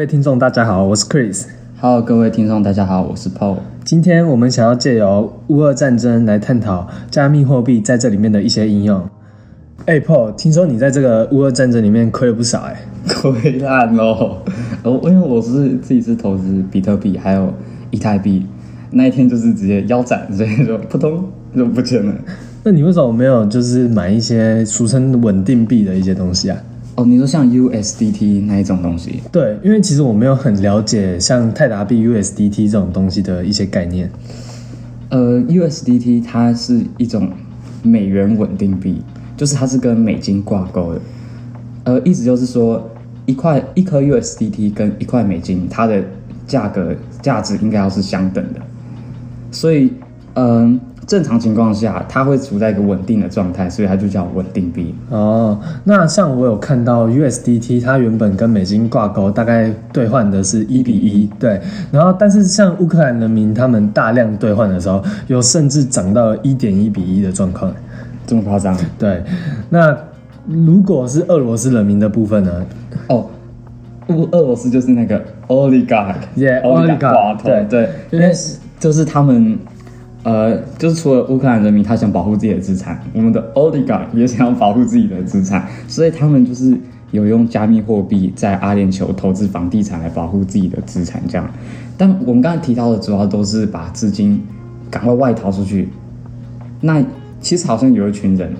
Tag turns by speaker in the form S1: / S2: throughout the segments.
S1: 位听众，大家好，我是 Chris。
S2: Hello，各位听众，大家好，我是 Paul。
S1: 今天我们想要借由乌俄战争来探讨加密货币在这里面的一些应用。哎、p a u l 听说你在这个乌俄战争里面亏了不少哎、
S2: 亏烂喽！哦，因为我是自己是投资比特币还有以太币，那一天就是直接腰斩，所以就扑通就不见了。
S1: 那你为什么没有就是买一些俗称稳定币的一些东西啊？
S2: 哦，你说像 USDT 那一种东西，
S1: 对，因为其实我没有很了解像泰达币 USDT 这种东西的一些概念。
S2: 呃，USDT 它是一种美元稳定币，就是它是跟美金挂钩的。呃，意思就是说，一块一颗 USDT 跟一块美金，它的价格价值应该要是相等的。所以，嗯、正常情况下，它会处在一个稳定的状态，所以它就叫稳定币。
S1: 哦，那像我有看到 USDT，它原本跟美金挂钩，大概兑换的是一比一，对。然后，但是像乌克兰人民他们大量兑换的时候，有甚至涨到一点一比一的状况。
S2: 这么夸张？
S1: 对，那如果是俄罗斯人民的部分呢？
S2: 哦，乌俄罗斯就是那个
S1: oligarch，Yeah，oligarch，oligarch，
S2: 对对，因为就是他们，呃，就是除了乌克兰人民他想保护自己的资产，我们的 oligarch 也想要保护自己的资产，所以他们就是有用加密货币在阿联酋投资房地产来保护自己的资产，这样。但我们刚才提到的主要都是把资金赶快外逃出去，那其实好像有一群人。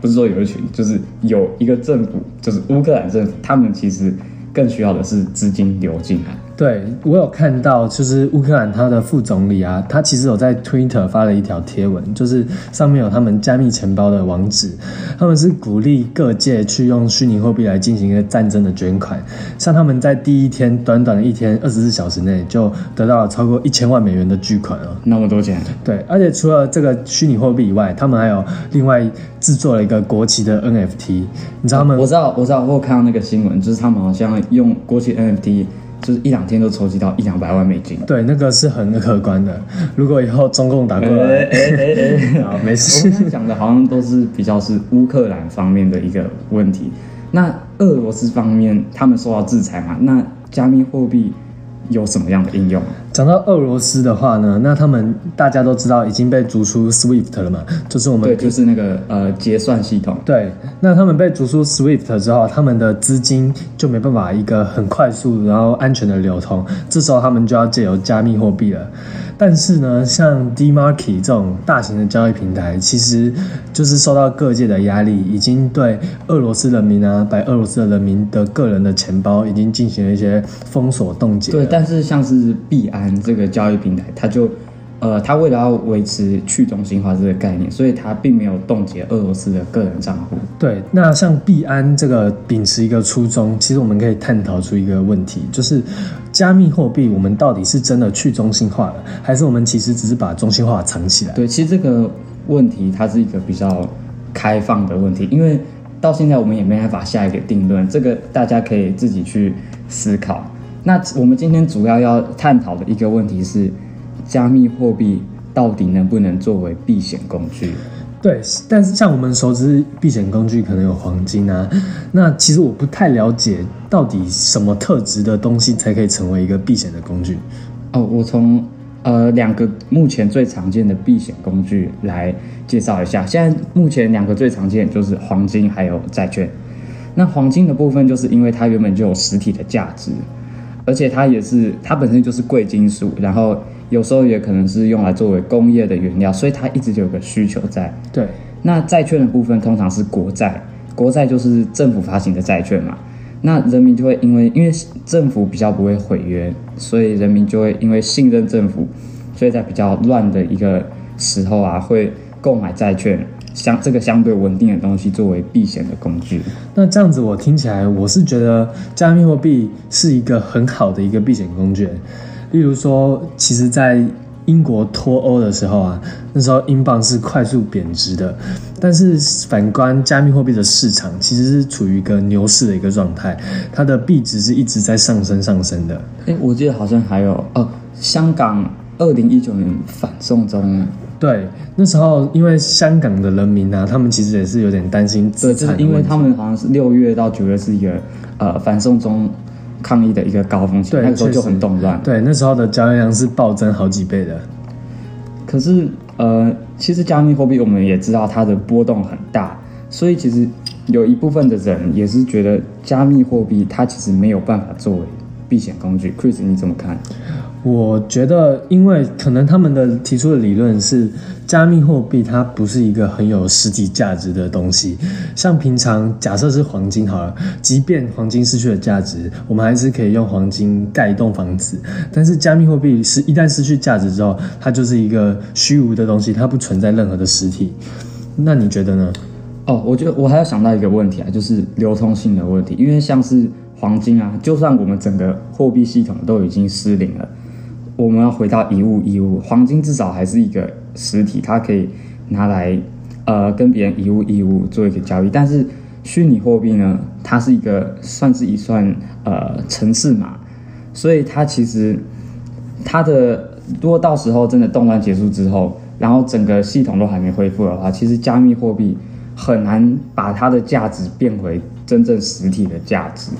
S2: 不是说有一群，就是有一个政府，就是乌克兰政府，他们其实更需要的是资金流进来。
S1: 对我有看到，就是乌克兰他的副总理啊，他其实有在 Twitter 发了一条贴文，就是上面有他们加密钱包的网址，他们是鼓励各界去用虚拟货币来进行一个战争的捐款，像他们在第一天短短的一天二十四小时内就得到了超过一千万美元的巨款哦。
S2: 那么多钱，
S1: 对，而且除了这个虚拟货币以外，他们还有另外制作了一个国旗的 NFT，你知道他们
S2: 我知道，我知道，我有看到那个新闻，就是他们好像用国旗 NFT，就是一两天都筹集到一两百万美金。
S1: 对那个是很可观的。如果以后中共打过来，啊没
S2: 我
S1: 事。
S2: 们讲的好像都是比较是乌克兰方面的一个问题。那俄罗斯方面，他们受到制裁嘛？那加密货币有什么样的应用？
S1: 讲到俄罗斯的话呢，那他们大家都知道已经被逐出 SWIFT 了嘛，就是我们
S2: 对，就是那个呃结算系统。
S1: 对，那他们被逐出 SWIFT 之后，他们的资金就没办法一个很快速然后安全的流通，这时候他们就要借由加密货币了。但是呢，像 DMarket 这种大型的交易平台，其实就是受到各界的压力，已经对俄罗斯人民啊，白俄罗斯的人民的个人的钱包已经进行了一些封锁冻结。
S2: 对，但是像是币安这个交易平台，它就呃，它为了要维持去中心化这个概念，所以它并没有冻结俄罗斯的个人账户。
S1: 对，那像币安这个秉持一个初衷，其实我们可以探讨出一个问题，就是加密货币我们到底是真的去中心化了，还是我们其实只是把中心化藏起来？
S2: 对，其实这个问题它是一个比较开放的问题，因为到现在我们也没办法下一个定论，这个大家可以自己去思考。那我们今天主要要探讨的一个问题是，加密货币到底能不能作为避险工具？
S1: 对，但是像我们熟知避险工具可能有黄金啊，那其实我不太了解到底什么特质的东西才可以成为一个避险的工具。
S2: 哦，我从呃两个目前最常见的避险工具来介绍一下。现在目前两个最常见就是黄金还有债券。那黄金的部分，就是因为它原本就有实体的价值，而且它也是它本身就是贵金属，然后有时候也可能是用来作为工业的原料，所以它一直就有个需求在。
S1: 对，
S2: 那债券的部分通常是国债，国债就是政府发行的债券嘛。那人民就会因为因为政府比较不会毁约，所以人民就会因为信任政府，所以在比较乱的一个时候啊，会购买债券，相这个相对稳定的东西作为避险的工具。
S1: 那这样子我听起来，我是觉得加密货币是一个很好的一个避险工具。例如说，其实，在英国脱欧的时候啊，那时候英镑是快速贬值的，但是反观加密货币的市场，其实是处于一个牛市的一个状态，它的币值是一直在上升上升的。
S2: 哎，我记得好像还有哦，香港二零一九年反送中，
S1: 对，那时候因为香港的人民啊，他们其实也是有点担心
S2: 对，
S1: 资
S2: 就是因为。他们好像是六月到九月是一个呃反送中抗议的一个高峰期，
S1: 对
S2: 那个时候就很动乱。
S1: 对，那时候的交易量是暴增好几倍的。
S2: 可是呃，其实加密货币我们也知道它的波动很大，所以其实有一部分的人也是觉得加密货币它其实没有办法作为避险工具。Chris，你怎么看？
S1: 我觉得，因为可能他们的提出的理论是，加密货币它不是一个很有实体价值的东西。像平常假设是黄金好了，即便黄金失去了价值，我们还是可以用黄金盖一栋房子。但是加密货币是一旦失去价值之后，它就是一个虚无的东西，它不存在任何的实体。那你觉得呢？
S2: 哦，我觉得我还要想到一个问题啊，就是流通性的问题。因为像是黄金啊，就算我们整个货币系统都已经失灵了，我们要回到一物一物，黄金至少还是一个实体，它可以拿来呃跟别人一物一物做一个交易。但是虚拟货币呢，它是一个算是一算呃城市嘛，所以它其实它的如果到时候真的动乱结束之后，然后整个系统都还没恢复的话，其实加密货币很难把它的价值变回真正实体的价值。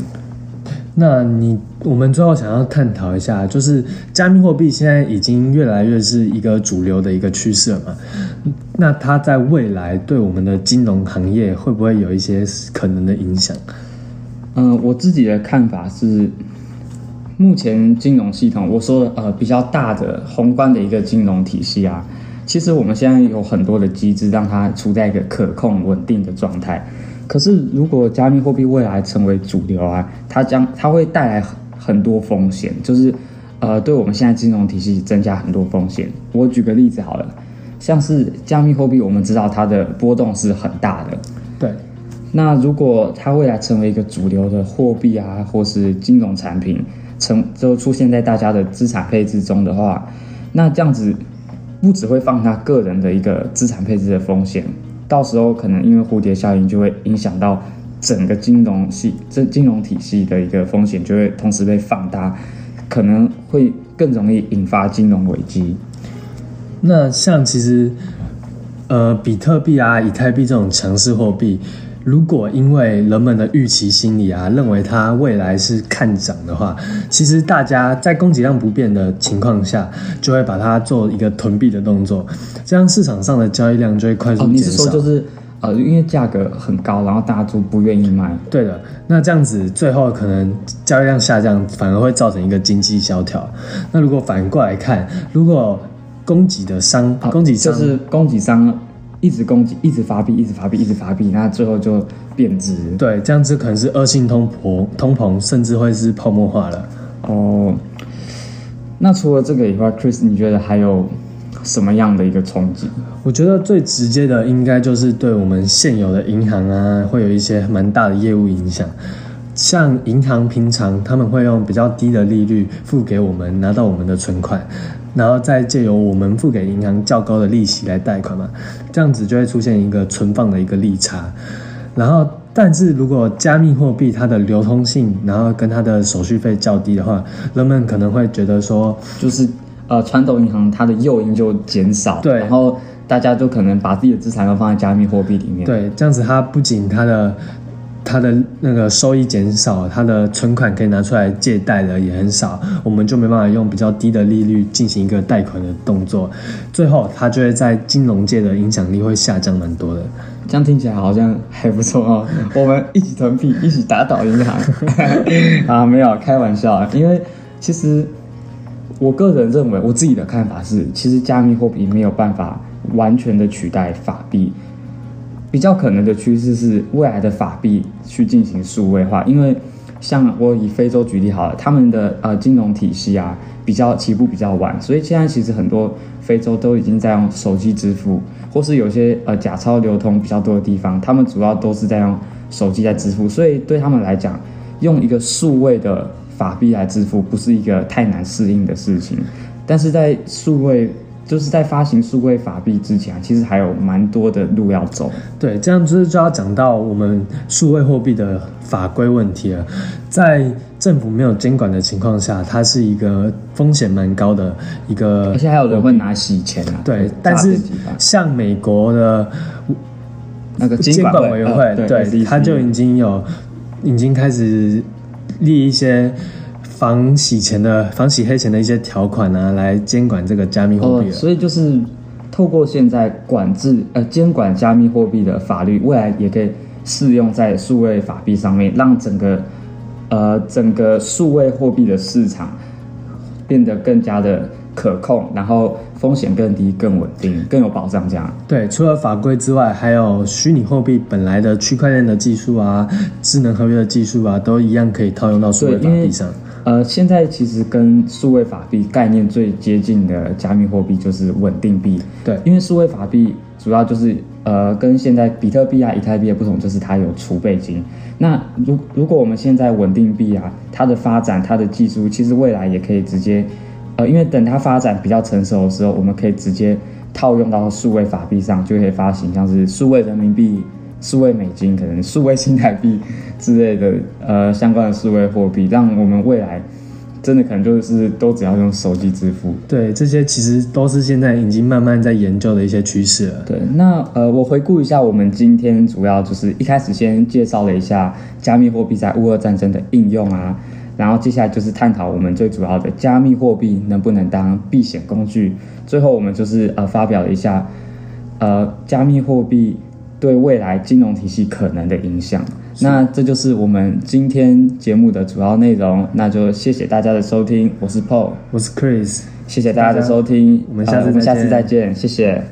S1: 那你我们最后想要探讨一下，就是加密货币现在已经越来越是一个主流的一个趋势嘛？那它在未来对我们的金融行业会不会有一些可能的影响？
S2: 嗯、我自己的看法是，目前金融系统，我说呃比较大的宏观的一个金融体系啊，其实我们现在有很多的机制让它处在一个可控稳定的状态。可是如果加密货币未来成为主流啊，它将它会带来很很多风险，就是呃对我们现在金融体系增加很多风险。我举个例子好了，像是加密货币，我们知道它的波动是很大的，
S1: 对，
S2: 那如果它未来成为一个主流的货币啊，或是金融产品，成就出现在大家的资产配置中的话，那这样子不只会放大个人的一个资产配置的风险，到时候可能因为蝴蝶效应就会影响到整个金融系这金融体系的一个风险就会同时被放大，可能会更容易引发金融危机。
S1: 那像其实，呃，比特币啊、以太币这种强势货币，如果因为人们的预期心理啊，认为它未来是看涨的话，其实大家在供给量不变的情况下，就会把它做一个囤币的动作，这样市场上的交易量就会快
S2: 哦，
S1: 速减少。
S2: 你是说就是呃，因为价格很高，然后大家都不愿意卖。
S1: 对的，那这样子最后可能交易量下降，反而会造成一个经济萧条。那如果反过来看，如果供给的商、
S2: 啊
S1: 供给商
S2: 就是供给商一直攻击，一直发币，一直发币，一直发币，那最后就贬值。
S1: 对，这样子可能是恶性通膨，通膨甚至会是泡沫化了。
S2: 哦，那除了这个以外，Chris，你觉得还有什么样的一个冲击？
S1: 我觉得最直接的应该就是对我们现有的银行啊，会有一些蛮大的业务影响。像银行平常他们会用比较低的利率付给我们，拿到我们的存款，然后再借由我们付给银行较高的利息来贷款嘛，这样子就会出现一个存放的一个利差。然后，但是如果加密货币它的流通性，然后跟它的手续费较低的话，人们可能会觉得说，
S2: 就是呃，传统银行它的诱因就减少，
S1: 对
S2: 然后大家都可能把自己的资产都放在加密货币里面。，
S1: 对，这样子它不仅它的它的那个收益减少，它的存款可以拿出来借贷的也很少，我们就没办法用比较低的利率进行一个贷款的动作，最后它就会在金融界的影响力会下降蛮多的。
S2: 这样听起来好像还不错哦。我们一起囤币，一起打倒银行 啊，没有开玩笑，因为其实我个人认为，我自己的看法是，其实加密货币没有办法完全的取代法币。比较可能的趋势是未来的法币去进行数位化，因为像我以非洲举例好了，他们的呃金融体系啊比较起步比较晚，所以现在其实很多非洲都已经在用手机支付，或是有些呃假钞流通比较多的地方，他们主要都是在用手机在支付，所以对他们来讲，用一个数位的法币来支付不是一个太难适应的事情，但是在数位就是在发行数位法币之前啊，其实还有蛮多的路要走。
S1: 对，这样就是就要讲到我们数位货币的法规问题了。在政府没有监管的情况下，它是一个风险蛮高的一个
S2: 而且还有人会拿洗钱啊。
S1: 对，但是像美国的
S2: 那个
S1: 监管委员会，
S2: 呃对，
S1: 他就已经有已经开始立一些防洗钱的、防洗黑钱的一些条款啊，来监管这个加密货
S2: 哦
S1: 币，哦。
S2: 所以就是透过现在管制呃监管加密货币的法律，未来也可以适用在数位法币上面，让整个呃整个数位货币的市场变得更加的可控，然后风险更低、更稳定、更有保障。这样，
S1: 对，除了法规之外，还有虚拟货币本来的区块链的技术啊、智能合约的技术啊，都一样可以套用到数位法币上。
S2: 呃，现在其实跟数位法币概念最接近的加密货币就是稳定币。
S1: 对
S2: 因为数位法币主要就是呃跟现在比特币啊、以太币的不同，就是它有储备金。那如如果我们现在稳定币啊，它的发展、它的技术，其实未来也可以直接呃，因为等它发展比较成熟的时候，我们可以直接套用到数位法币上，就可以发行像是数位人民币。数位美金，可能数位新台币之类的，呃，相关的数位货币，让我们未来真的可能就是都只要用手机支付。
S1: 对，这些其实都是现在已经慢慢在研究的一些趋势了。
S2: 对，那呃，我回顾一下，我们今天主要就是一开始先介绍了一下加密货币在乌俄战争的应用啊，然后接下来就是探讨我们最主要的加密货币能不能当避险工具，最后我们就是呃发表了一下呃加密货币对未来金融体系可能的影响。那这就是我们今天节目的主要内容，那就谢谢大家的收听，我是 Paul，
S1: 我是 Chris，
S2: 谢谢大家的收听，
S1: 我们下次
S2: 呃我们下次再见，谢谢。